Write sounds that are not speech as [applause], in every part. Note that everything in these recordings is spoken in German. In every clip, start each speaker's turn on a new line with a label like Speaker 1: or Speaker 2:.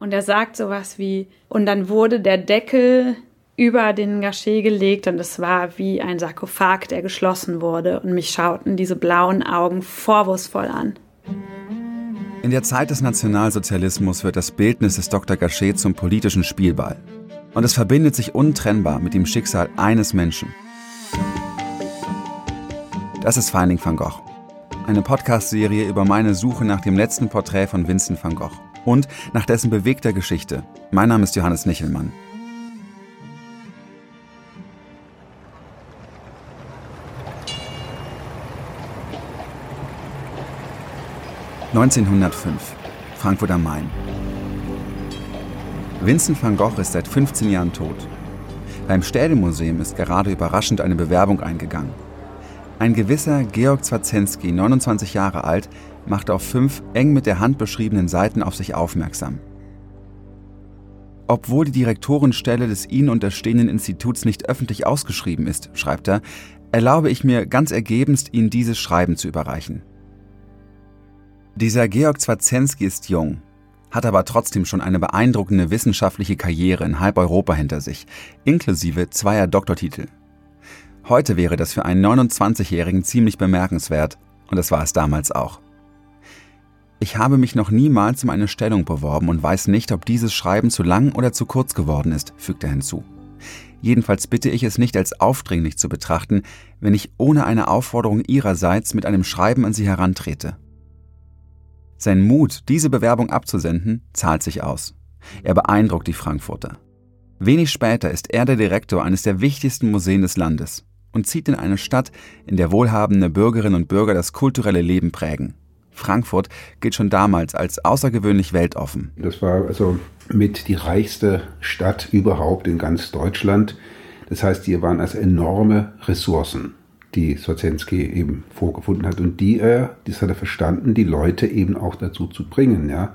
Speaker 1: Und er sagt sowas wie, und dann wurde der Deckel über den Gachet gelegt und es war wie ein Sarkophag, der geschlossen wurde und mich schauten diese blauen Augen vorwurfsvoll an.
Speaker 2: In der Zeit des Nationalsozialismus wird das Bildnis des Dr. Gachet zum politischen Spielball. Und es verbindet sich untrennbar mit dem Schicksal eines Menschen. Das ist Finding van Gogh. Eine Podcast-Serie über meine Suche nach dem letzten Porträt von Vincent van Gogh und nach dessen bewegter Geschichte. Mein Name ist Johannes Nichelmann. 1905, Frankfurt am Main. Vincent van Gogh ist seit 15 Jahren tot. Beim Städelmuseum ist gerade überraschend eine Bewerbung eingegangen. Ein gewisser Georg Zwarzensky, 29 Jahre alt, macht auf fünf eng mit der Hand beschriebenen Seiten auf sich aufmerksam. Obwohl die Direktorenstelle des Ihnen unterstehenden Instituts nicht öffentlich ausgeschrieben ist, schreibt er, erlaube ich mir ganz ergebenst, Ihnen dieses Schreiben zu überreichen. Dieser Georg Zwarzensky ist jung, hat aber trotzdem schon eine beeindruckende wissenschaftliche Karriere in halb Europa hinter sich, inklusive zweier Doktortitel. Heute wäre das für einen 29-Jährigen ziemlich bemerkenswert, und das war es damals auch. Ich habe mich noch niemals um eine Stellung beworben und weiß nicht, ob dieses Schreiben zu lang oder zu kurz geworden ist, fügt er hinzu. Jedenfalls bitte ich es nicht als aufdringlich zu betrachten, wenn ich ohne eine Aufforderung Ihrerseits mit einem Schreiben an Sie herantrete. Sein Mut, diese Bewerbung abzusenden, zahlt sich aus. Er beeindruckt die Frankfurter. Wenig später ist er der Direktor eines der wichtigsten Museen des Landes und zieht in eine Stadt, in der wohlhabende Bürgerinnen und Bürger das kulturelle Leben prägen. Frankfurt gilt schon damals als außergewöhnlich weltoffen.
Speaker 3: Das war also mit die reichste Stadt überhaupt in ganz Deutschland. Das heißt, hier waren also enorme Ressourcen die Swarzensky eben vorgefunden hat und die er, das hat er verstanden, die Leute eben auch dazu zu bringen, ja,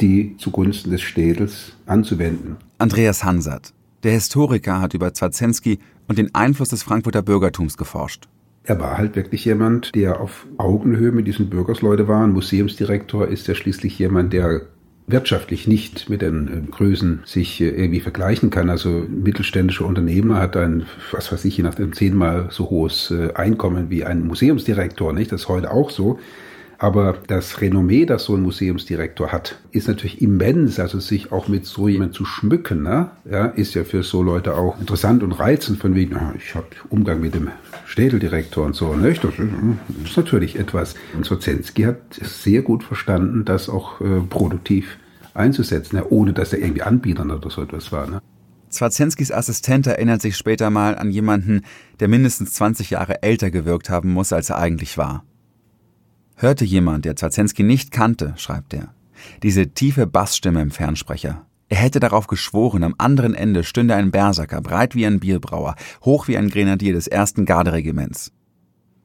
Speaker 3: die zugunsten des Städels anzuwenden.
Speaker 2: Andreas Hansert, der Historiker, hat über Zwarzensky und den Einfluss des Frankfurter Bürgertums geforscht.
Speaker 3: Er war halt wirklich jemand, der auf Augenhöhe mit diesen Bürgersleute war. Ein Museumsdirektor ist ja schließlich jemand, der wirtschaftlich nicht mit den äh, Größen sich äh, irgendwie vergleichen kann. Also mittelständische Unternehmer hat ein, was weiß ich, je nachdem zehnmal so hohes äh, Einkommen wie ein Museumsdirektor, nicht? Das ist heute auch so. Aber das Renommee, das so ein Museumsdirektor hat, ist natürlich immens. Also sich auch mit so jemandem zu schmücken, ne? ja, ist ja für so Leute auch interessant und reizend. Von wegen, ich habe Umgang mit dem Städeldirektor und so. Nicht? Das ist natürlich etwas. Und Sozensky hat sehr gut verstanden, das auch äh, produktiv einzusetzen, ja, ohne dass er irgendwie Anbietern oder so etwas war. Ne?
Speaker 2: Zwarzenskis Assistent erinnert sich später mal an jemanden, der mindestens 20 Jahre älter gewirkt haben muss, als er eigentlich war. Hörte jemand, der Zwarzensky nicht kannte, schreibt er, diese tiefe Bassstimme im Fernsprecher. Er hätte darauf geschworen, am anderen Ende stünde ein Berserker, breit wie ein Bierbrauer, hoch wie ein Grenadier des ersten Garderegiments.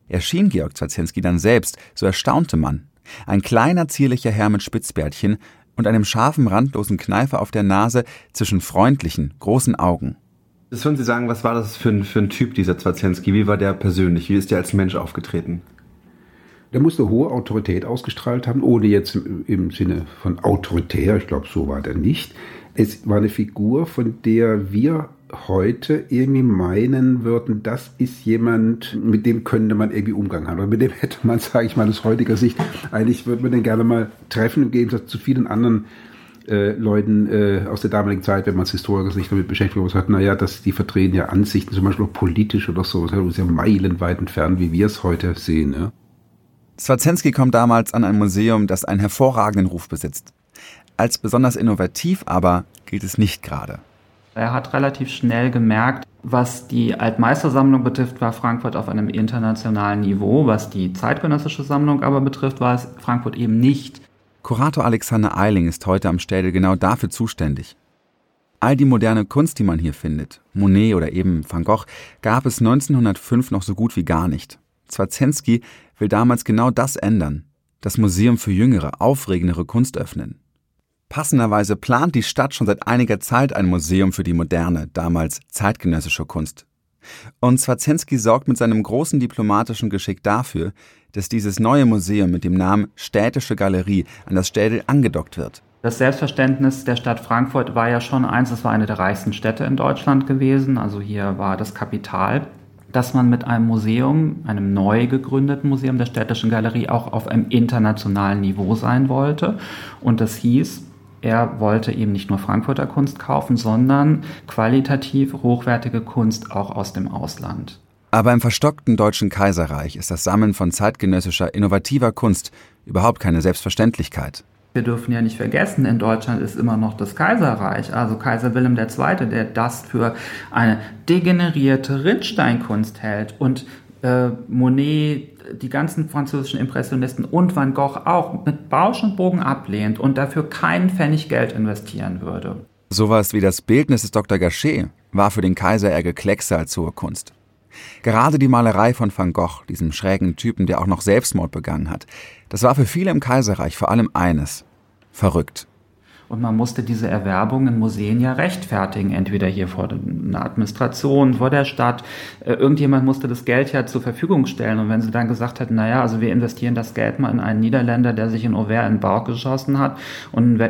Speaker 2: Erschien Georg Zwarzensky dann selbst, so erstaunte man. Ein kleiner, zierlicher Herr mit Spitzbärtchen und einem scharfen, randlosen Kneifer auf der Nase zwischen freundlichen, großen Augen.
Speaker 4: Was würden Sie sagen, was war das für ein, für ein Typ, dieser Zwarzensky? Wie war der persönlich? Wie ist der als Mensch aufgetreten?
Speaker 3: Der musste hohe Autorität ausgestrahlt haben, ohne jetzt im, im Sinne von autoritär, ich glaube, so war der nicht. Es war eine Figur, von der wir heute irgendwie meinen würden, das ist jemand, mit dem könnte man irgendwie Umgang haben. Oder mit dem hätte man, [laughs] sage ich mal, aus heutiger Sicht, eigentlich würde man den gerne mal treffen, im Gegensatz zu vielen anderen äh, Leuten äh, aus der damaligen Zeit, wenn man es historisch sich damit beschäftigt, man sagt, naja, dass die vertreten ja Ansichten, zum Beispiel auch politisch oder so, das ist ja meilenweit entfernt, wie wir es heute sehen. Ja.
Speaker 2: Swarzensky kommt damals an ein Museum, das einen hervorragenden Ruf besitzt. Als besonders innovativ aber gilt es nicht gerade.
Speaker 5: Er hat relativ schnell gemerkt, was die Altmeistersammlung betrifft, war Frankfurt auf einem internationalen Niveau. Was die zeitgenössische Sammlung aber betrifft, war es Frankfurt eben nicht.
Speaker 2: Kurator Alexander Eiling ist heute am Städel genau dafür zuständig. All die moderne Kunst, die man hier findet, Monet oder eben Van Gogh, gab es 1905 noch so gut wie gar nicht. Zwarzensky will damals genau das ändern, das Museum für jüngere, aufregendere Kunst öffnen. Passenderweise plant die Stadt schon seit einiger Zeit ein Museum für die moderne, damals zeitgenössische Kunst. Und Zwarzensky sorgt mit seinem großen diplomatischen Geschick dafür, dass dieses neue Museum mit dem Namen Städtische Galerie an das Städel angedockt wird.
Speaker 5: Das Selbstverständnis der Stadt Frankfurt war ja schon eins, es war eine der reichsten Städte in Deutschland gewesen, also hier war das Kapital, dass man mit einem Museum, einem neu gegründeten Museum der Städtischen Galerie auch auf einem internationalen Niveau sein wollte. Und das hieß, er wollte eben nicht nur Frankfurter Kunst kaufen, sondern qualitativ hochwertige Kunst auch aus dem Ausland.
Speaker 2: Aber im verstockten Deutschen Kaiserreich ist das Sammeln von zeitgenössischer, innovativer Kunst überhaupt keine Selbstverständlichkeit.
Speaker 5: Wir dürfen ja nicht vergessen, in Deutschland ist immer noch das Kaiserreich, also Kaiser Wilhelm II., der das für eine degenerierte Rindsteinkunst hält und äh, Monet, die ganzen französischen Impressionisten und Van Gogh auch mit Bausch und Bogen ablehnt und dafür keinen Pfennig Geld investieren würde.
Speaker 2: Sowas wie das Bildnis des Dr. Gachet war für den Kaiser eher Gekleckse als hohe Kunst. Gerade die Malerei von Van Gogh, diesem schrägen Typen, der auch noch Selbstmord begangen hat, das war für viele im Kaiserreich vor allem eines. Verrückt.
Speaker 5: Und man musste diese Erwerbung in Museen ja rechtfertigen, entweder hier vor der Administration, vor der Stadt. Äh, irgendjemand musste das Geld ja zur Verfügung stellen. Und wenn sie dann gesagt hätten, naja, also wir investieren das Geld mal in einen Niederländer, der sich in Auvers in den Bauch geschossen hat und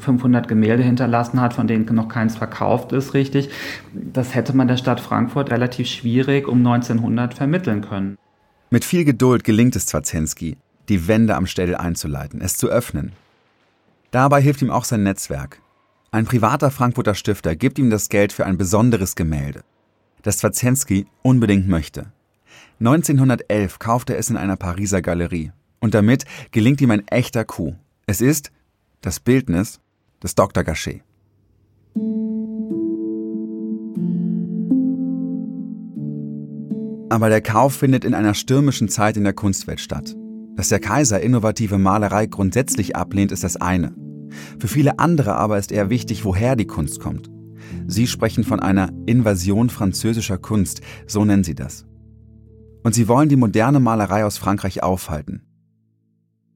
Speaker 5: 500 Gemälde hinterlassen hat, von denen noch keins verkauft ist, richtig, das hätte man der Stadt Frankfurt relativ schwierig um 1900 vermitteln können.
Speaker 2: Mit viel Geduld gelingt es Zwarzensky, die Wände am Städel einzuleiten, es zu öffnen, Dabei hilft ihm auch sein Netzwerk. Ein privater Frankfurter Stifter gibt ihm das Geld für ein besonderes Gemälde, das Zwarzensky unbedingt möchte. 1911 kauft er es in einer Pariser Galerie und damit gelingt ihm ein echter Coup. Es ist das Bildnis des Dr. Gachet. Aber der Kauf findet in einer stürmischen Zeit in der Kunstwelt statt. Dass der Kaiser innovative Malerei grundsätzlich ablehnt, ist das eine. Für viele andere aber ist eher wichtig, woher die Kunst kommt. Sie sprechen von einer Invasion französischer Kunst, so nennen sie das. Und sie wollen die moderne Malerei aus Frankreich aufhalten.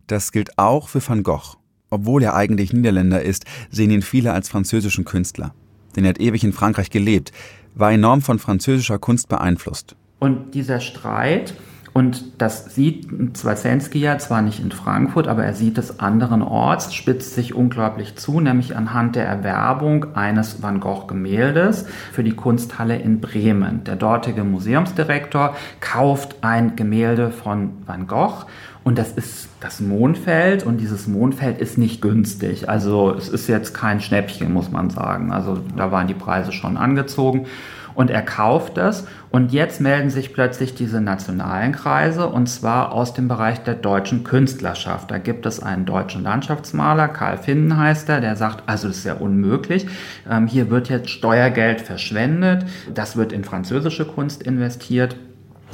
Speaker 2: Das gilt auch für Van Gogh. Obwohl er eigentlich Niederländer ist, sehen ihn viele als französischen Künstler. Denn er hat ewig in Frankreich gelebt, war enorm von französischer Kunst beeinflusst.
Speaker 5: Und dieser Streit und das sieht Zwasensky ja zwar nicht in Frankfurt, aber er sieht es anderenorts, spitzt sich unglaublich zu, nämlich anhand der Erwerbung eines Van Gogh-Gemäldes für die Kunsthalle in Bremen. Der dortige Museumsdirektor kauft ein Gemälde von Van Gogh und das ist das Mondfeld und dieses Mondfeld ist nicht günstig. Also es ist jetzt kein Schnäppchen, muss man sagen. Also da waren die Preise schon angezogen und er kauft es und jetzt melden sich plötzlich diese nationalen Kreise und zwar aus dem Bereich der deutschen Künstlerschaft. Da gibt es einen deutschen Landschaftsmaler, Karl Finden heißt er, der sagt, also das ist ja unmöglich, ähm, hier wird jetzt Steuergeld verschwendet, das wird in französische Kunst investiert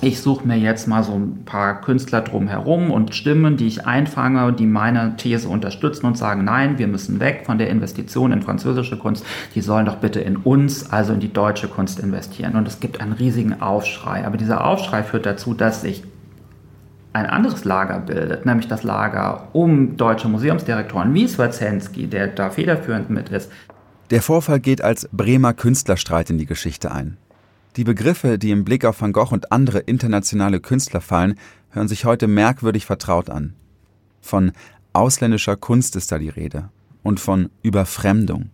Speaker 5: ich suche mir jetzt mal so ein paar Künstler drumherum und Stimmen, die ich einfange, die meine These unterstützen und sagen, nein, wir müssen weg von der Investition in französische Kunst. Die sollen doch bitte in uns, also in die deutsche Kunst investieren. Und es gibt einen riesigen Aufschrei. Aber dieser Aufschrei führt dazu, dass sich ein anderes Lager bildet, nämlich das Lager um deutsche Museumsdirektoren wie Swazensky, der da federführend mit ist.
Speaker 2: Der Vorfall geht als Bremer Künstlerstreit in die Geschichte ein. Die Begriffe, die im Blick auf Van Gogh und andere internationale Künstler fallen, hören sich heute merkwürdig vertraut an. Von ausländischer Kunst ist da die Rede und von Überfremdung.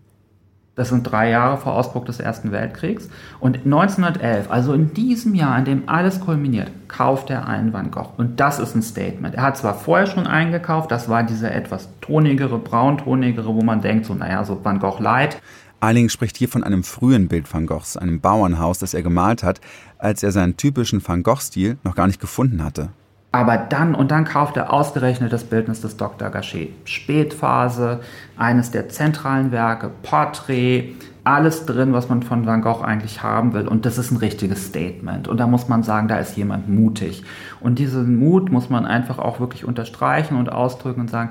Speaker 5: Das sind drei Jahre vor Ausbruch des Ersten Weltkriegs. Und 1911, also in diesem Jahr, in dem alles kulminiert, kauft er einen Van Gogh. Und das ist ein Statement. Er hat zwar vorher schon eingekauft, das war diese etwas tonigere, brauntonigere, wo man denkt, so, naja, so Van Gogh Light.
Speaker 2: Eiling spricht hier von einem frühen Bild Van Goghs, einem Bauernhaus, das er gemalt hat, als er seinen typischen Van Gogh-Stil noch gar nicht gefunden hatte.
Speaker 5: Aber dann, und dann kauft er ausgerechnet das Bildnis des Dr. Gachet. Spätphase, eines der zentralen Werke, Porträt, alles drin, was man von Van Gogh eigentlich haben will. Und das ist ein richtiges Statement. Und da muss man sagen, da ist jemand mutig. Und diesen Mut muss man einfach auch wirklich unterstreichen und ausdrücken und sagen,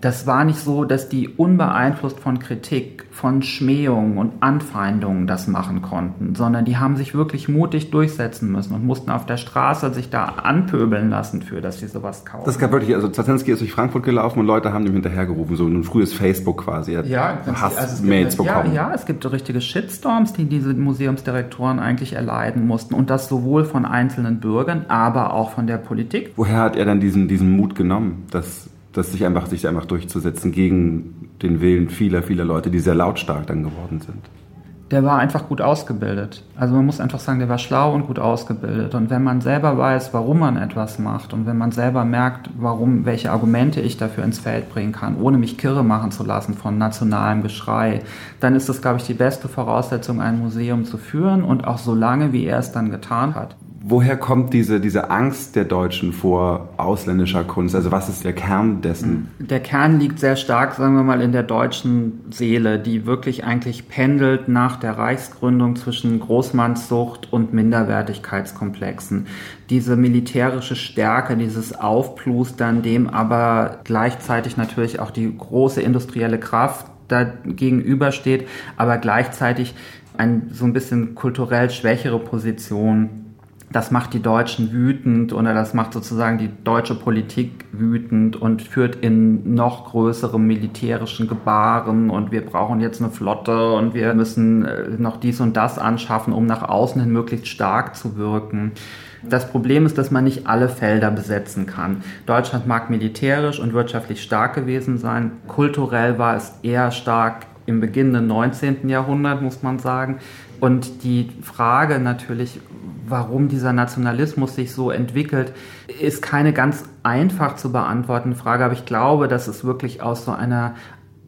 Speaker 5: das war nicht so, dass die unbeeinflusst von Kritik, von Schmähungen und Anfeindungen das machen konnten, sondern die haben sich wirklich mutig durchsetzen müssen und mussten auf der Straße sich da anpöbeln lassen für, dass sie sowas kaufen.
Speaker 4: Das gab wirklich, also Zarzensky ist durch Frankfurt gelaufen und Leute haben ihm hinterhergerufen, so ein frühes Facebook quasi.
Speaker 5: ja, Hass-Mails
Speaker 4: also bekommen.
Speaker 5: Ja, ja, es gibt richtige Shitstorms, die diese Museumsdirektoren eigentlich erleiden mussten. Und das sowohl von einzelnen Bürgern, aber auch von der Politik.
Speaker 4: Woher hat er dann diesen, diesen Mut genommen, das, das sich, einfach, sich einfach durchzusetzen gegen den Willen vieler, vieler Leute, die sehr lautstark dann geworden sind?
Speaker 5: der war einfach gut ausgebildet. Also man muss einfach sagen, der war schlau und gut ausgebildet. Und wenn man selber weiß, warum man etwas macht und wenn man selber merkt, warum, welche Argumente ich dafür ins Feld bringen kann, ohne mich kirre machen zu lassen von nationalem Geschrei, dann ist das, glaube ich, die beste Voraussetzung, ein Museum zu führen und auch so lange, wie er es dann getan hat.
Speaker 4: Woher kommt diese, diese Angst der Deutschen vor ausländischer Kunst? Also was ist der Kern dessen?
Speaker 5: Der Kern liegt sehr stark, sagen wir mal, in der deutschen Seele, die wirklich eigentlich pendelt nach der Reichsgründung zwischen Großmannssucht und Minderwertigkeitskomplexen. Diese militärische Stärke, dieses Aufplustern, dem aber gleichzeitig natürlich auch die große industrielle Kraft da gegenübersteht, aber gleichzeitig ein so ein bisschen kulturell schwächere Position das macht die Deutschen wütend oder das macht sozusagen die deutsche Politik wütend und führt in noch größerem militärischen Gebaren und wir brauchen jetzt eine Flotte und wir müssen äh, noch dies und das anschaffen, um nach außen hin möglichst stark zu wirken. Das Problem ist, dass man nicht alle Felder besetzen kann. Deutschland mag militärisch und wirtschaftlich stark gewesen sein. Kulturell war es eher stark im beginnenden 19. Jahrhundert, muss man sagen. Und die Frage natürlich, warum dieser Nationalismus sich so entwickelt, ist keine ganz einfach zu beantworten Frage, aber ich glaube, dass es wirklich aus so einer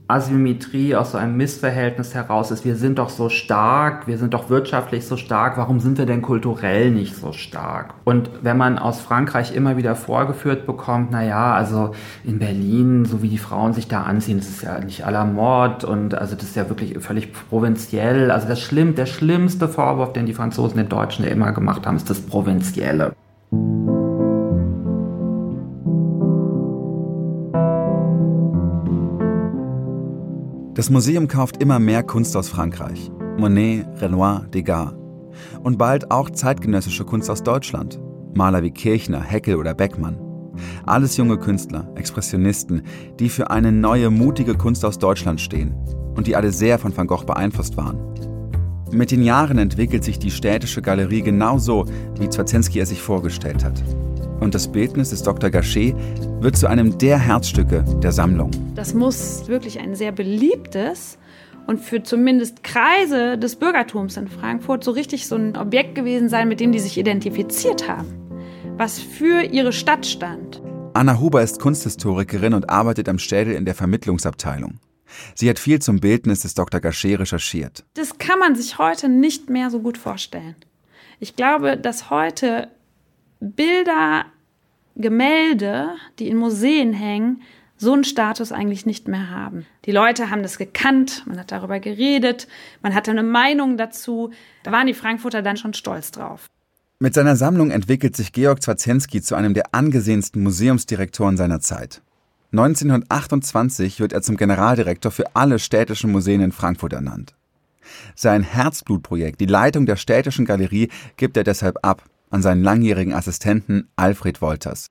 Speaker 5: Asymmetrie, aus so einem Missverhältnis heraus ist. Wir sind doch so stark, wir sind doch wirtschaftlich so stark, warum sind wir denn kulturell nicht so stark? Und wenn man aus Frankreich immer wieder vorgeführt bekommt, na ja, also in Berlin, so wie die Frauen sich da anziehen, das ist ja nicht aller Mord und also das ist ja wirklich völlig provinziell. Also das schlimm, der schlimmste Vorwurf, den die Franzosen den Deutschen immer gemacht haben, ist das Provinzielle.
Speaker 2: Das Museum kauft immer mehr Kunst aus Frankreich. Monet, Renoir, Degas. Und bald auch zeitgenössische Kunst aus Deutschland. Maler wie Kirchner, Heckel oder Beckmann. Alles junge Künstler, Expressionisten, die für eine neue, mutige Kunst aus Deutschland stehen und die alle sehr von Van Gogh beeinflusst waren. Mit den Jahren entwickelt sich die städtische Galerie genauso, wie Zwarzensky es sich vorgestellt hat und das Bildnis des Dr. Gachet wird zu einem der Herzstücke der Sammlung.
Speaker 1: Das muss wirklich ein sehr beliebtes und für zumindest Kreise des Bürgertums in Frankfurt so richtig so ein Objekt gewesen sein, mit dem die sich identifiziert haben, was für ihre Stadt stand.
Speaker 2: Anna Huber ist Kunsthistorikerin und arbeitet am Städel in der Vermittlungsabteilung. Sie hat viel zum Bildnis des Dr. Gachet recherchiert.
Speaker 1: Das kann man sich heute nicht mehr so gut vorstellen. Ich glaube, dass heute Bilder, Gemälde, die in Museen hängen, so einen Status eigentlich nicht mehr haben. Die Leute haben das gekannt, man hat darüber geredet, man hatte eine Meinung dazu. Da waren die Frankfurter dann schon stolz drauf.
Speaker 2: Mit seiner Sammlung entwickelt sich Georg Zwarzensky zu einem der angesehensten Museumsdirektoren seiner Zeit. 1928 wird er zum Generaldirektor für alle städtischen Museen in Frankfurt ernannt. Sein Herzblutprojekt, die Leitung der städtischen Galerie, gibt er deshalb ab an seinen langjährigen Assistenten Alfred Wolters.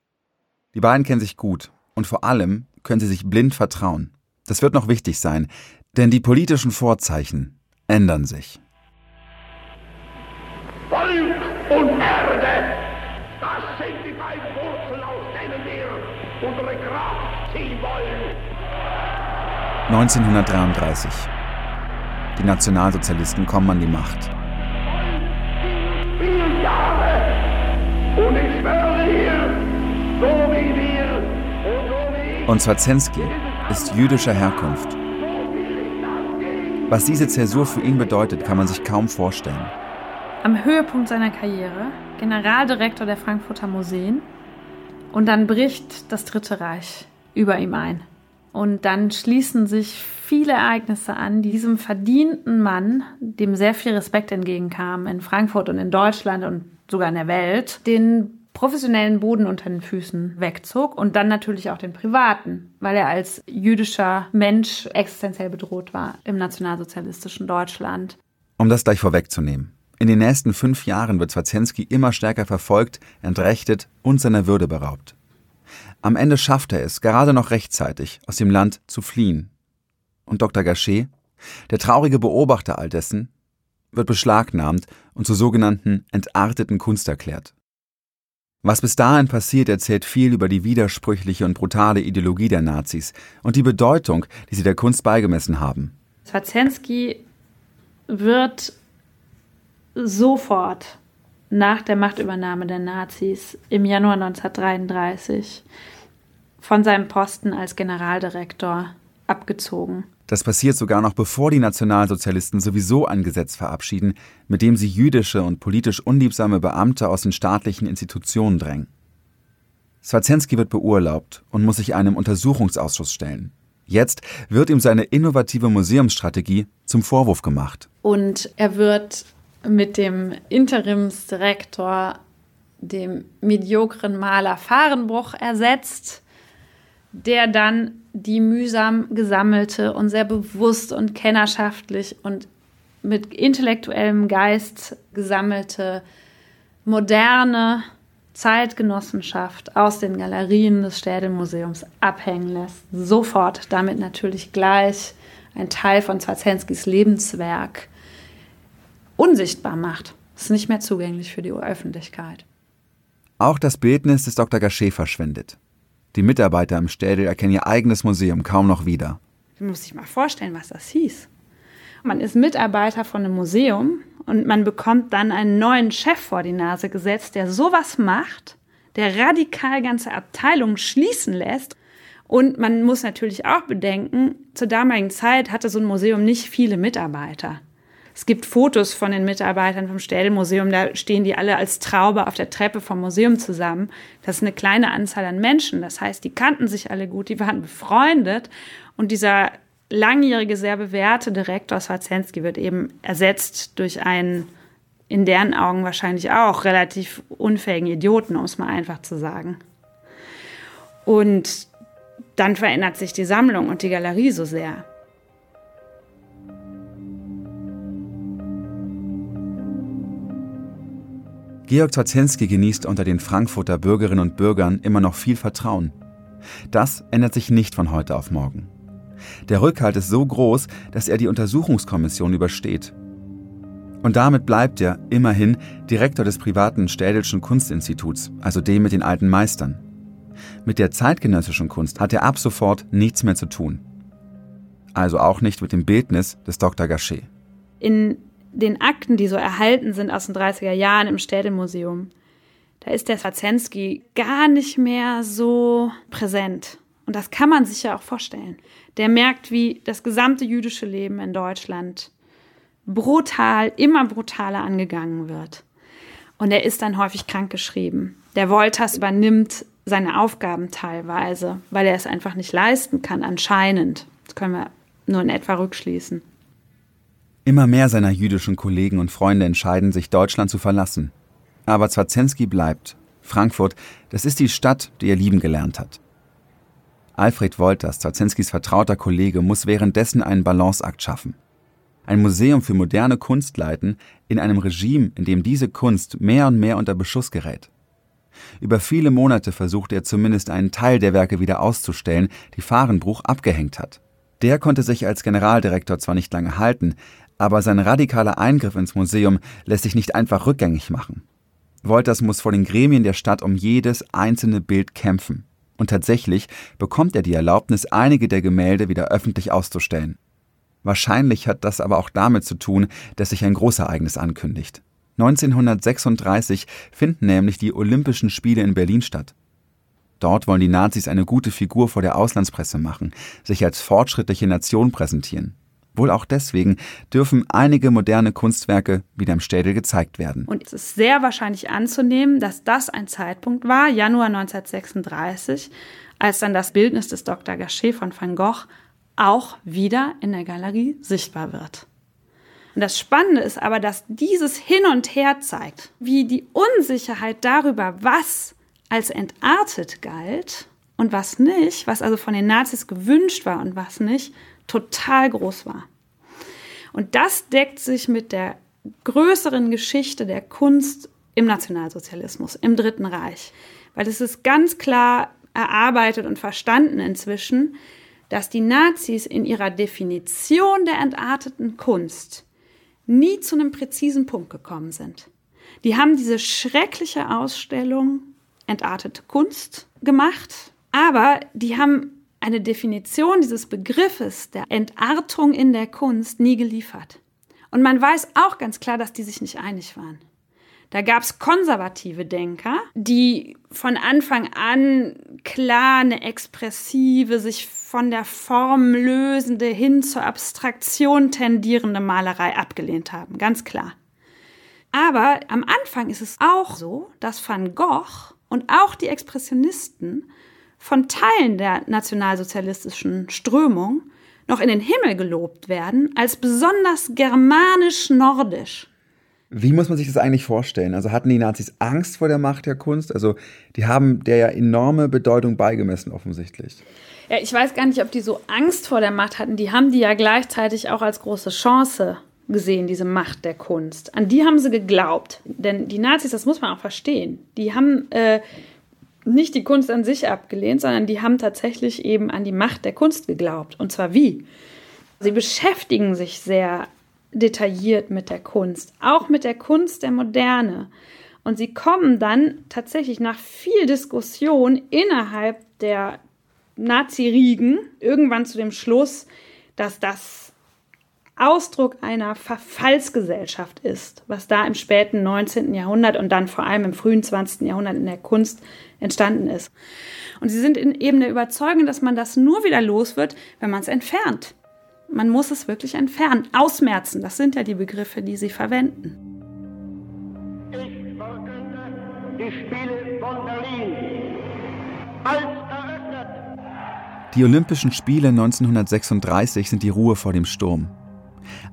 Speaker 2: Die beiden kennen sich gut und vor allem können sie sich blind vertrauen. Das wird noch wichtig sein, denn die politischen Vorzeichen ändern sich.
Speaker 6: Volk und Erde, das sind die beiden Wurzeln, aus denen wir unsere Kraft ziehen wollen.
Speaker 2: 1933. Die Nationalsozialisten kommen an die Macht.
Speaker 6: Vier Jahre und ich schwöre hier, so wie wir und so wie ich.
Speaker 2: Und Zwarzensky ist jüdischer Herkunft. Was diese Zäsur für ihn bedeutet, kann man sich kaum vorstellen.
Speaker 1: Am Höhepunkt seiner Karriere, Generaldirektor der Frankfurter Museen, und dann bricht das Dritte Reich über ihm ein. Und dann schließen sich viele Ereignisse an, die diesem verdienten Mann, dem sehr viel Respekt entgegenkam in Frankfurt und in Deutschland und sogar in der Welt, den professionellen Boden unter den Füßen wegzog und dann natürlich auch den privaten, weil er als jüdischer Mensch existenziell bedroht war im nationalsozialistischen Deutschland.
Speaker 2: Um das gleich vorwegzunehmen. In den nächsten fünf Jahren wird Zwarzensky immer stärker verfolgt, entrechtet und seiner Würde beraubt. Am Ende schafft er es, gerade noch rechtzeitig, aus dem Land zu fliehen. Und Dr. Gachet Der traurige Beobachter all dessen wird beschlagnahmt und zur sogenannten entarteten Kunst erklärt. Was bis dahin passiert, erzählt viel über die widersprüchliche und brutale Ideologie der Nazis und die Bedeutung, die sie der Kunst beigemessen haben.
Speaker 1: Swazensky wird sofort nach der Machtübernahme der Nazis im Januar 1933 von seinem Posten als Generaldirektor abgezogen.
Speaker 2: Das passiert sogar noch bevor die Nationalsozialisten sowieso ein Gesetz verabschieden, mit dem sie jüdische und politisch unliebsame Beamte aus den staatlichen Institutionen drängen. Swazensky wird beurlaubt und muss sich einem Untersuchungsausschuss stellen. Jetzt wird ihm seine innovative Museumsstrategie zum Vorwurf gemacht.
Speaker 1: Und er wird mit dem Interimsdirektor, dem mediokren Maler Fahrenbruch, ersetzt, der dann die mühsam gesammelte und sehr bewusst und kennerschaftlich und mit intellektuellem Geist gesammelte moderne Zeitgenossenschaft aus den Galerien des Städelmuseums abhängen lässt. Sofort damit natürlich gleich ein Teil von Zwarzenskis Lebenswerk unsichtbar macht. Ist nicht mehr zugänglich für die Öffentlichkeit.
Speaker 2: Auch das Bildnis des Dr. Gachet verschwindet. Die Mitarbeiter im Städel erkennen ihr eigenes Museum kaum noch wieder.
Speaker 1: Man muss sich mal vorstellen, was das hieß. Man ist Mitarbeiter von einem Museum und man bekommt dann einen neuen Chef vor die Nase gesetzt, der sowas macht, der radikal ganze Abteilungen schließen lässt. Und man muss natürlich auch bedenken, zur damaligen Zeit hatte so ein Museum nicht viele Mitarbeiter. Es gibt Fotos von den Mitarbeitern vom Städelmuseum, da stehen die alle als Traube auf der Treppe vom Museum zusammen. Das ist eine kleine Anzahl an Menschen. Das heißt, die kannten sich alle gut, die waren befreundet. Und dieser langjährige, sehr bewährte Direktor Swarzensky wird eben ersetzt durch einen in deren Augen wahrscheinlich auch relativ unfähigen Idioten, um es mal einfach zu sagen. Und dann verändert sich die Sammlung und die Galerie so sehr.
Speaker 2: Georg Zwarzenski genießt unter den Frankfurter Bürgerinnen und Bürgern immer noch viel Vertrauen. Das ändert sich nicht von heute auf morgen. Der Rückhalt ist so groß, dass er die Untersuchungskommission übersteht. Und damit bleibt er immerhin Direktor des privaten Städelschen Kunstinstituts, also dem mit den alten Meistern. Mit der zeitgenössischen Kunst hat er ab sofort nichts mehr zu tun. Also auch nicht mit dem Bildnis des Dr. Gachet.
Speaker 1: In den Akten, die so erhalten sind aus den 30er Jahren im Städtemuseum, da ist der Swarzensky gar nicht mehr so präsent. Und das kann man sich ja auch vorstellen. Der merkt, wie das gesamte jüdische Leben in Deutschland brutal, immer brutaler angegangen wird. Und er ist dann häufig krankgeschrieben. Der Wolters übernimmt seine Aufgaben teilweise, weil er es einfach nicht leisten kann, anscheinend. Das können wir nur in etwa rückschließen.
Speaker 2: Immer mehr seiner jüdischen Kollegen und Freunde entscheiden sich, Deutschland zu verlassen. Aber Zwarzensky bleibt. Frankfurt, das ist die Stadt, die er lieben gelernt hat. Alfred Wolters, Zwarzenskys vertrauter Kollege, muss währenddessen einen Balanceakt schaffen. Ein Museum für moderne Kunst leiten in einem Regime, in dem diese Kunst mehr und mehr unter Beschuss gerät. Über viele Monate versucht er zumindest einen Teil der Werke wieder auszustellen, die Fahrenbruch abgehängt hat. Der konnte sich als Generaldirektor zwar nicht lange halten, aber sein radikaler Eingriff ins Museum lässt sich nicht einfach rückgängig machen. Wolters muss vor den Gremien der Stadt um jedes einzelne Bild kämpfen. Und tatsächlich bekommt er die Erlaubnis, einige der Gemälde wieder öffentlich auszustellen. Wahrscheinlich hat das aber auch damit zu tun, dass sich ein Großereignis ankündigt. 1936 finden nämlich die Olympischen Spiele in Berlin statt. Dort wollen die Nazis eine gute Figur vor der Auslandspresse machen, sich als fortschrittliche Nation präsentieren. Wohl auch deswegen dürfen einige moderne Kunstwerke wieder im Städel gezeigt werden.
Speaker 1: Und es ist sehr wahrscheinlich anzunehmen, dass das ein Zeitpunkt war, Januar 1936, als dann das Bildnis des Dr. Gachet von Van Gogh auch wieder in der Galerie sichtbar wird. Und das Spannende ist aber, dass dieses Hin und Her zeigt, wie die Unsicherheit darüber, was als entartet galt und was nicht, was also von den Nazis gewünscht war und was nicht, total groß war. Und das deckt sich mit der größeren Geschichte der Kunst im Nationalsozialismus, im Dritten Reich. Weil es ist ganz klar erarbeitet und verstanden inzwischen, dass die Nazis in ihrer Definition der entarteten Kunst nie zu einem präzisen Punkt gekommen sind. Die haben diese schreckliche Ausstellung entartete Kunst gemacht, aber die haben eine Definition dieses Begriffes der Entartung in der Kunst nie geliefert. Und man weiß auch ganz klar, dass die sich nicht einig waren. Da gab es konservative Denker, die von Anfang an klar eine expressive, sich von der Form lösende, hin zur Abstraktion tendierende Malerei abgelehnt haben, ganz klar. Aber am Anfang ist es auch so, dass Van Gogh und auch die Expressionisten von Teilen der nationalsozialistischen Strömung noch in den Himmel gelobt werden als besonders germanisch-nordisch.
Speaker 2: Wie muss man sich das eigentlich vorstellen? Also hatten die Nazis Angst vor der Macht der Kunst? Also die haben der ja enorme Bedeutung beigemessen offensichtlich.
Speaker 1: Ja, ich weiß gar nicht, ob die so Angst vor der Macht hatten. Die haben die ja gleichzeitig auch als große Chance gesehen, diese Macht der Kunst. An die haben sie geglaubt. Denn die Nazis, das muss man auch verstehen, die haben äh, nicht die Kunst an sich abgelehnt, sondern die haben tatsächlich eben an die Macht der Kunst geglaubt. Und zwar wie? Sie beschäftigen sich sehr detailliert mit der Kunst, auch mit der Kunst der Moderne. Und sie kommen dann tatsächlich nach viel Diskussion innerhalb der Nazi-Riegen irgendwann zu dem Schluss, dass das Ausdruck einer Verfallsgesellschaft ist, was da im späten 19. Jahrhundert und dann vor allem im frühen 20. Jahrhundert in der Kunst entstanden ist. Und sie sind in eben der Überzeugung, dass man das nur wieder los wird, wenn man es entfernt. Man muss es wirklich entfernen. Ausmerzen, das sind ja die Begriffe, die sie verwenden.
Speaker 6: Ich verkünde die Spiele von Berlin als eröffnet.
Speaker 2: Die Olympischen Spiele 1936 sind die Ruhe vor dem Sturm.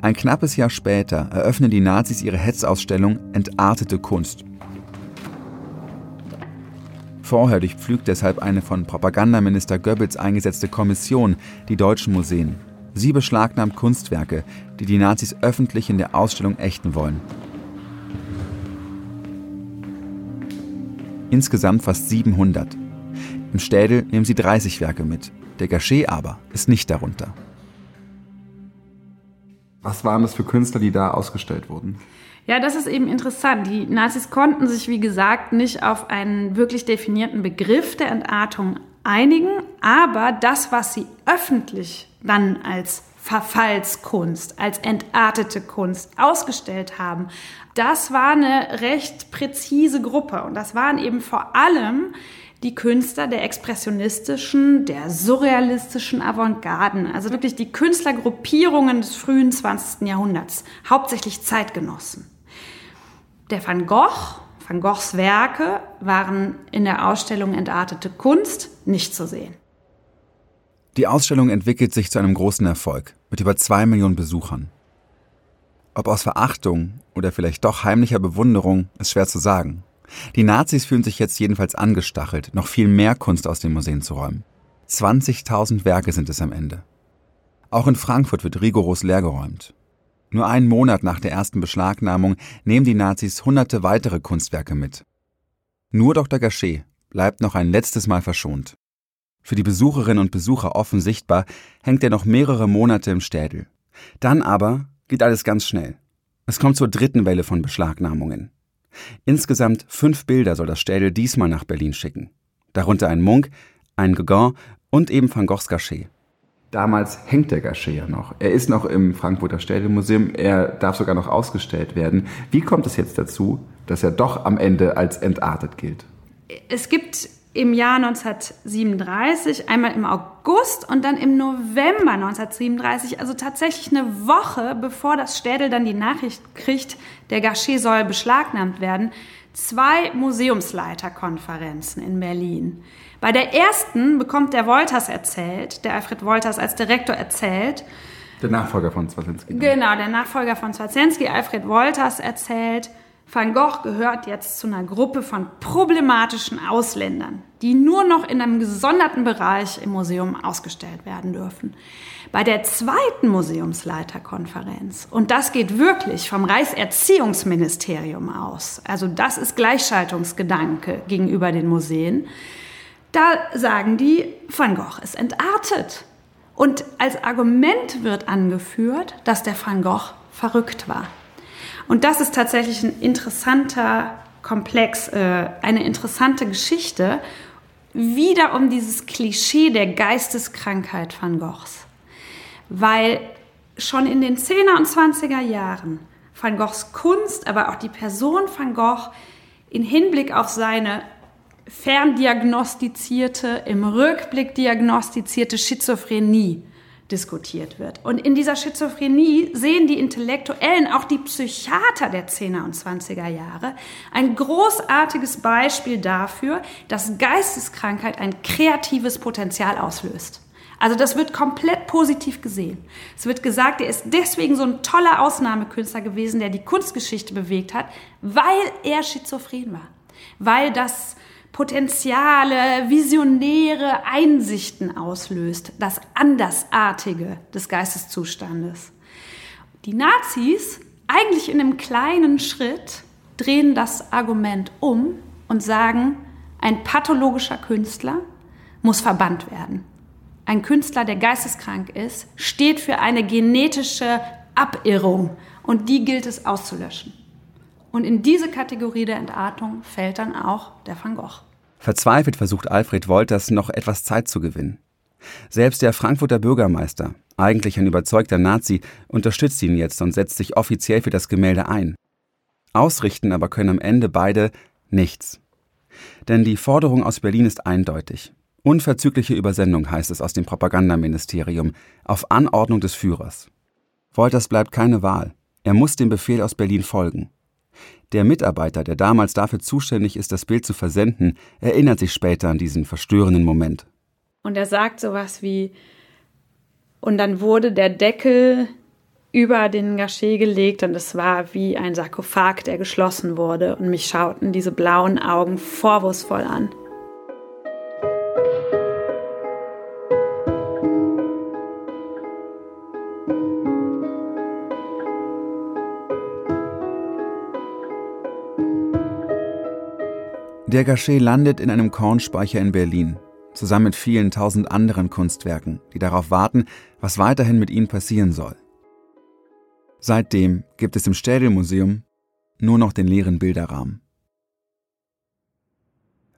Speaker 2: Ein knappes Jahr später eröffnen die Nazis ihre Hetzausstellung Entartete Kunst. Vorher durchpflügt deshalb eine von Propagandaminister Goebbels eingesetzte Kommission die deutschen Museen. Sie beschlagnahmt Kunstwerke, die die Nazis öffentlich in der Ausstellung ächten wollen. Insgesamt fast 700. Im Städel nehmen sie 30 Werke mit. Der Gachet aber ist nicht darunter.
Speaker 4: Was waren das für Künstler, die da ausgestellt wurden?
Speaker 1: Ja, das ist eben interessant. Die Nazis konnten sich, wie gesagt, nicht auf einen wirklich definierten Begriff der Entartung einigen, aber das, was sie öffentlich dann als Verfallskunst, als entartete Kunst ausgestellt haben, das war eine recht präzise Gruppe und das waren eben vor allem die Künstler der expressionistischen, der surrealistischen Avantgarden, also wirklich die Künstlergruppierungen des frühen 20. Jahrhunderts, hauptsächlich Zeitgenossen. Der Van Gogh, Van Goghs Werke waren in der Ausstellung Entartete Kunst nicht zu sehen.
Speaker 2: Die Ausstellung entwickelt sich zu einem großen Erfolg mit über zwei Millionen Besuchern. Ob aus Verachtung oder vielleicht doch heimlicher Bewunderung, ist schwer zu sagen. Die Nazis fühlen sich jetzt jedenfalls angestachelt, noch viel mehr Kunst aus den Museen zu räumen. 20.000 Werke sind es am Ende. Auch in Frankfurt wird rigoros leergeräumt. Nur einen Monat nach der ersten Beschlagnahmung nehmen die Nazis hunderte weitere Kunstwerke mit. Nur Dr. Gachet bleibt noch ein letztes Mal verschont. Für die Besucherinnen und Besucher offen sichtbar, hängt er noch mehrere Monate im Städel. Dann aber geht alles ganz schnell. Es kommt zur dritten Welle von Beschlagnahmungen. Insgesamt fünf Bilder soll das Städel diesmal nach Berlin schicken. Darunter ein Munk, ein Gauguin und eben Van Goghs Gachet.
Speaker 4: Damals hängt der Gachet ja noch. Er ist noch im Frankfurter Städelmuseum. Er darf sogar noch ausgestellt werden. Wie kommt es jetzt dazu, dass er doch am Ende als entartet gilt?
Speaker 1: Es gibt im Jahr 1937, einmal im August und dann im November 1937, also tatsächlich eine Woche bevor das Städel dann die Nachricht kriegt, der Gachet soll beschlagnahmt werden, zwei Museumsleiterkonferenzen in Berlin. Bei der ersten bekommt der Wolters erzählt, der Alfred Wolters als Direktor erzählt,
Speaker 4: der Nachfolger von Zwarzensky.
Speaker 1: Genau, der Nachfolger von Zwarzensky, Alfred Wolters, erzählt, Van Gogh gehört jetzt zu einer Gruppe von problematischen Ausländern, die nur noch in einem gesonderten Bereich im Museum ausgestellt werden dürfen. Bei der zweiten Museumsleiterkonferenz, und das geht wirklich vom Reichserziehungsministerium aus, also das ist Gleichschaltungsgedanke gegenüber den Museen, da sagen die, Van Gogh ist entartet. Und als Argument wird angeführt, dass der Van Gogh verrückt war. Und das ist tatsächlich ein interessanter Komplex, äh, eine interessante Geschichte, wieder um dieses Klischee der Geisteskrankheit Van Goghs. Weil schon in den 10er und 20er Jahren Van Goghs Kunst, aber auch die Person Van Gogh in Hinblick auf seine ferndiagnostizierte, im Rückblick diagnostizierte Schizophrenie diskutiert wird. Und in dieser Schizophrenie sehen die Intellektuellen, auch die Psychiater der 10er und 20er Jahre, ein großartiges Beispiel dafür, dass Geisteskrankheit ein kreatives Potenzial auslöst. Also das wird komplett positiv gesehen. Es wird gesagt, er ist deswegen so ein toller Ausnahmekünstler gewesen, der die Kunstgeschichte bewegt hat, weil er schizophren war. Weil das Potenziale, visionäre Einsichten auslöst, das Andersartige des Geisteszustandes. Die Nazis, eigentlich in einem kleinen Schritt, drehen das Argument um und sagen, ein pathologischer Künstler muss verbannt werden. Ein Künstler, der geisteskrank ist, steht für eine genetische Abirrung und die gilt es auszulöschen. Und in diese Kategorie der Entartung fällt dann auch der Van Gogh.
Speaker 2: Verzweifelt versucht Alfred Wolters noch etwas Zeit zu gewinnen. Selbst der Frankfurter Bürgermeister, eigentlich ein überzeugter Nazi, unterstützt ihn jetzt und setzt sich offiziell für das Gemälde ein. Ausrichten aber können am Ende beide nichts. Denn die Forderung aus Berlin ist eindeutig. Unverzügliche Übersendung heißt es aus dem Propagandaministerium, auf Anordnung des Führers. Wolters bleibt keine Wahl. Er muss dem Befehl aus Berlin folgen. Der Mitarbeiter, der damals dafür zuständig ist, das Bild zu versenden, erinnert sich später an diesen verstörenden Moment.
Speaker 1: Und er sagt sowas wie, und dann wurde der Deckel über den Gachet gelegt und es war wie ein Sarkophag, der geschlossen wurde und mich schauten diese blauen Augen vorwurfsvoll an.
Speaker 2: Der Gachet landet in einem Kornspeicher in Berlin, zusammen mit vielen tausend anderen Kunstwerken, die darauf warten, was weiterhin mit ihnen passieren soll. Seitdem gibt es im Städelmuseum nur noch den leeren Bilderrahmen.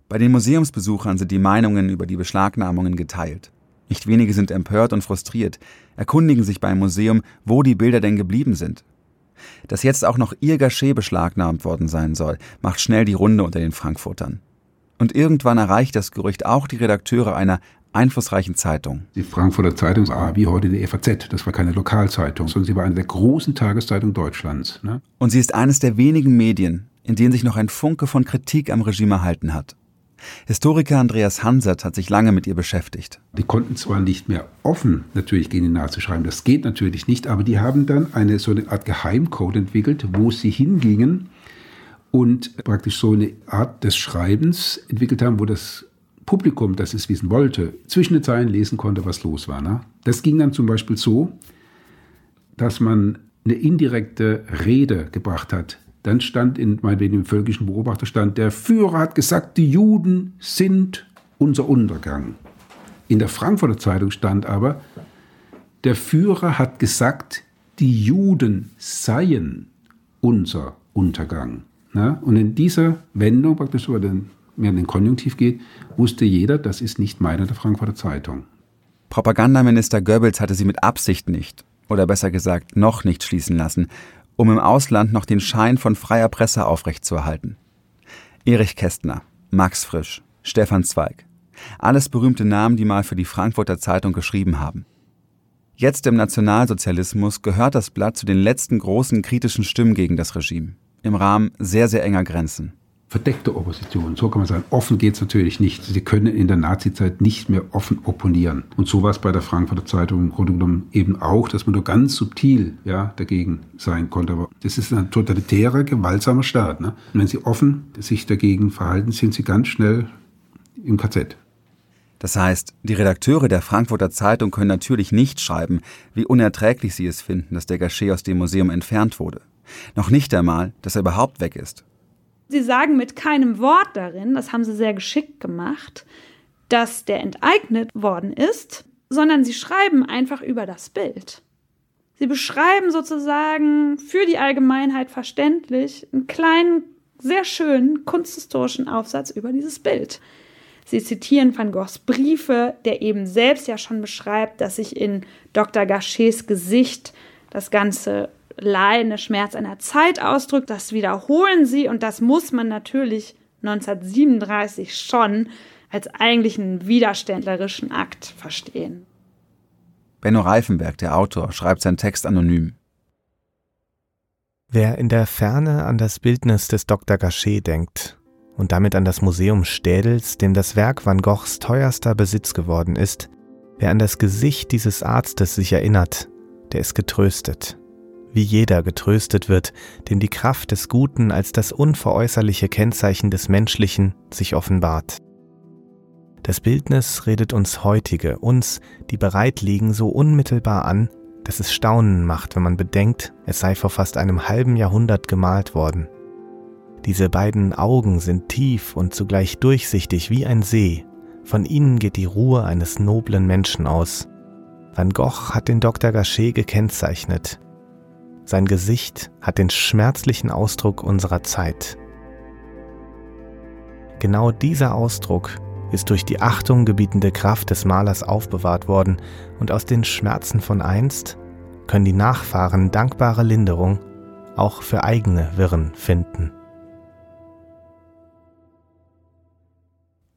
Speaker 2: Bei den Museumsbesuchern sind die Meinungen über die Beschlagnahmungen geteilt. Nicht wenige sind empört und frustriert, erkundigen sich beim Museum, wo die Bilder denn geblieben sind dass jetzt auch noch ihr Gachet beschlagnahmt worden sein soll, macht schnell die Runde unter den Frankfurtern. Und irgendwann erreicht das Gerücht auch die Redakteure einer einflussreichen Zeitung.
Speaker 3: Die Frankfurter Zeitung war wie heute die FAZ. Das war keine Lokalzeitung, sondern sie war eine der großen Tageszeitungen Deutschlands. Ne?
Speaker 2: Und sie ist eines der wenigen Medien, in denen sich noch ein Funke von Kritik am Regime erhalten hat. Historiker Andreas Hansert hat sich lange mit ihr beschäftigt.
Speaker 3: Die konnten zwar nicht mehr offen natürlich gegen die Nazis schreiben, das geht natürlich nicht, aber die haben dann eine so eine Art Geheimcode entwickelt, wo sie hingingen und praktisch so eine Art des Schreibens entwickelt haben, wo das Publikum, das es wissen wollte, zwischen den Zeilen lesen konnte, was los war. Ne? Das ging dann zum Beispiel so, dass man eine indirekte Rede gebracht hat dann stand in im völkischen Beobachter stand, der Führer hat gesagt, die Juden sind unser Untergang. In der Frankfurter Zeitung stand aber, der Führer hat gesagt, die Juden seien unser Untergang. Na? Und in dieser Wendung, praktisch, wo er dann mehr in den Konjunktiv geht, wusste jeder, das ist nicht meine der Frankfurter Zeitung.
Speaker 2: Propagandaminister Goebbels hatte sie mit Absicht nicht, oder besser gesagt noch nicht schließen lassen, um im Ausland noch den Schein von freier Presse aufrechtzuerhalten. Erich Kästner, Max Frisch, Stefan Zweig. Alles berühmte Namen, die mal für die Frankfurter Zeitung geschrieben haben. Jetzt im Nationalsozialismus gehört das Blatt zu den letzten großen kritischen Stimmen gegen das Regime, im Rahmen sehr, sehr enger Grenzen
Speaker 3: verdeckte Opposition. So kann man sagen. Offen geht es natürlich nicht. Sie können in der Nazizeit nicht mehr offen opponieren. Und so war es bei der Frankfurter Zeitung im Grunde genommen eben auch, dass man nur ganz subtil ja, dagegen sein konnte. Aber das ist ein totalitärer, gewaltsamer Staat. Ne? Und wenn Sie offen sich dagegen verhalten, sind Sie ganz schnell im KZ.
Speaker 2: Das heißt, die Redakteure der Frankfurter Zeitung können natürlich nicht schreiben, wie unerträglich sie es finden, dass der Gachet aus dem Museum entfernt wurde. Noch nicht einmal, dass er überhaupt weg ist.
Speaker 1: Sie sagen mit keinem Wort darin, das haben sie sehr geschickt gemacht, dass der enteignet worden ist, sondern sie schreiben einfach über das Bild. Sie beschreiben sozusagen für die Allgemeinheit verständlich einen kleinen, sehr schönen kunsthistorischen Aufsatz über dieses Bild. Sie zitieren Van Goghs Briefe, der eben selbst ja schon beschreibt, dass sich in Dr. Gachets Gesicht das ganze Leiden, der Schmerz einer Zeit ausdrückt. Das wiederholen sie und das muss man natürlich 1937 schon als eigentlich einen widerständlerischen Akt verstehen.
Speaker 2: Benno Reifenberg, der Autor, schreibt seinen Text anonym.
Speaker 7: Wer in der Ferne an das Bildnis des Dr. Gachet denkt und damit an das Museum Städels, dem das Werk Van Goghs teuerster Besitz geworden ist, wer an das Gesicht dieses Arztes sich erinnert, der ist getröstet. Wie jeder getröstet wird, dem die Kraft des Guten als das unveräußerliche Kennzeichen des Menschlichen sich offenbart. Das Bildnis redet uns heutige, uns, die bereit liegen, so unmittelbar an, dass es Staunen macht, wenn man bedenkt, es sei vor fast einem halben Jahrhundert gemalt worden. Diese beiden Augen sind tief und zugleich durchsichtig wie ein See, von ihnen geht die Ruhe eines noblen Menschen aus. Van Gogh hat den Dr. Gachet gekennzeichnet. Sein Gesicht hat den schmerzlichen Ausdruck unserer Zeit. Genau dieser Ausdruck ist durch die Achtung gebietende Kraft des Malers aufbewahrt worden und aus den Schmerzen von einst können die Nachfahren dankbare Linderung auch für eigene Wirren finden.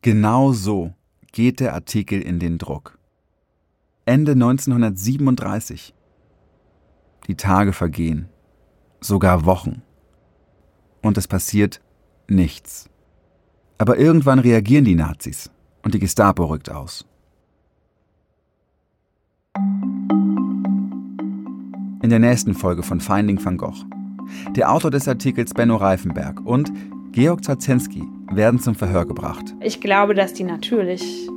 Speaker 2: Genau so geht der Artikel in den Druck. Ende 1937. Die Tage vergehen, sogar Wochen. Und es passiert nichts. Aber irgendwann reagieren die Nazis und die Gestapo rückt aus. In der nächsten Folge von Finding van Gogh. Der Autor des Artikels Benno Reifenberg und Georg Zarzensky werden zum Verhör gebracht.
Speaker 1: Ich glaube, dass die natürlich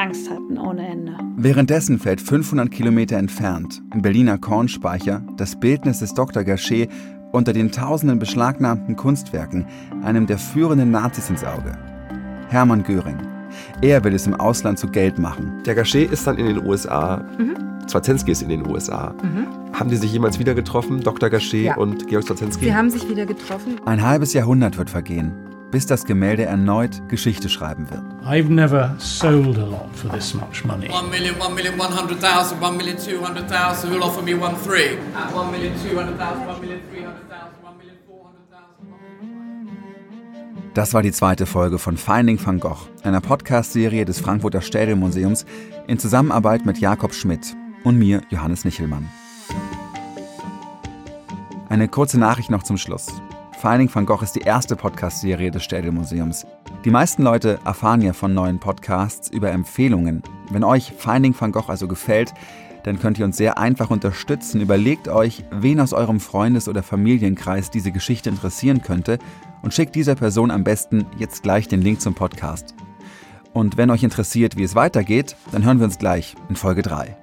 Speaker 1: Angst hatten ohne Ende.
Speaker 2: Währenddessen fällt 500 Kilometer entfernt, im Berliner Kornspeicher, das Bildnis des Dr. Gachet unter den tausenden beschlagnahmten Kunstwerken einem der führenden Nazis ins Auge. Hermann Göring. Er will es im Ausland zu Geld machen.
Speaker 8: Der Gachet ist dann in den USA. Mhm. Zwarzensky ist in den USA. Mhm. Haben die sich jemals wieder getroffen, Dr. Gachet ja. und Georg Zwarzensky?
Speaker 9: Sie haben sich wieder getroffen.
Speaker 2: Ein halbes Jahrhundert wird vergehen bis das Gemälde erneut Geschichte schreiben wird.
Speaker 10: I've never sold a lot for this much money.
Speaker 11: One million, one million, one hundred thousand, one million, two hundred thousand. Who'll offer me one three? At one million, two hundred thousand, one million, three hundred thousand, one million, four hundred thousand.
Speaker 2: Das war die zweite Folge von Finding van Gogh, einer Podcast-Serie des Frankfurter Städelmuseums in Zusammenarbeit mit Jakob Schmidt und mir, Johannes Nichelmann. Eine kurze Nachricht noch zum Schluss. Finding van Gogh ist die erste Podcast-Serie des Städelmuseums. Die meisten Leute erfahren ja von neuen Podcasts über Empfehlungen. Wenn euch Finding van Gogh also gefällt, dann könnt ihr uns sehr einfach unterstützen. Überlegt euch, wen aus eurem Freundes- oder Familienkreis diese Geschichte interessieren könnte und schickt dieser Person am besten jetzt gleich den Link zum Podcast. Und wenn euch interessiert, wie es weitergeht, dann hören wir uns gleich in Folge 3.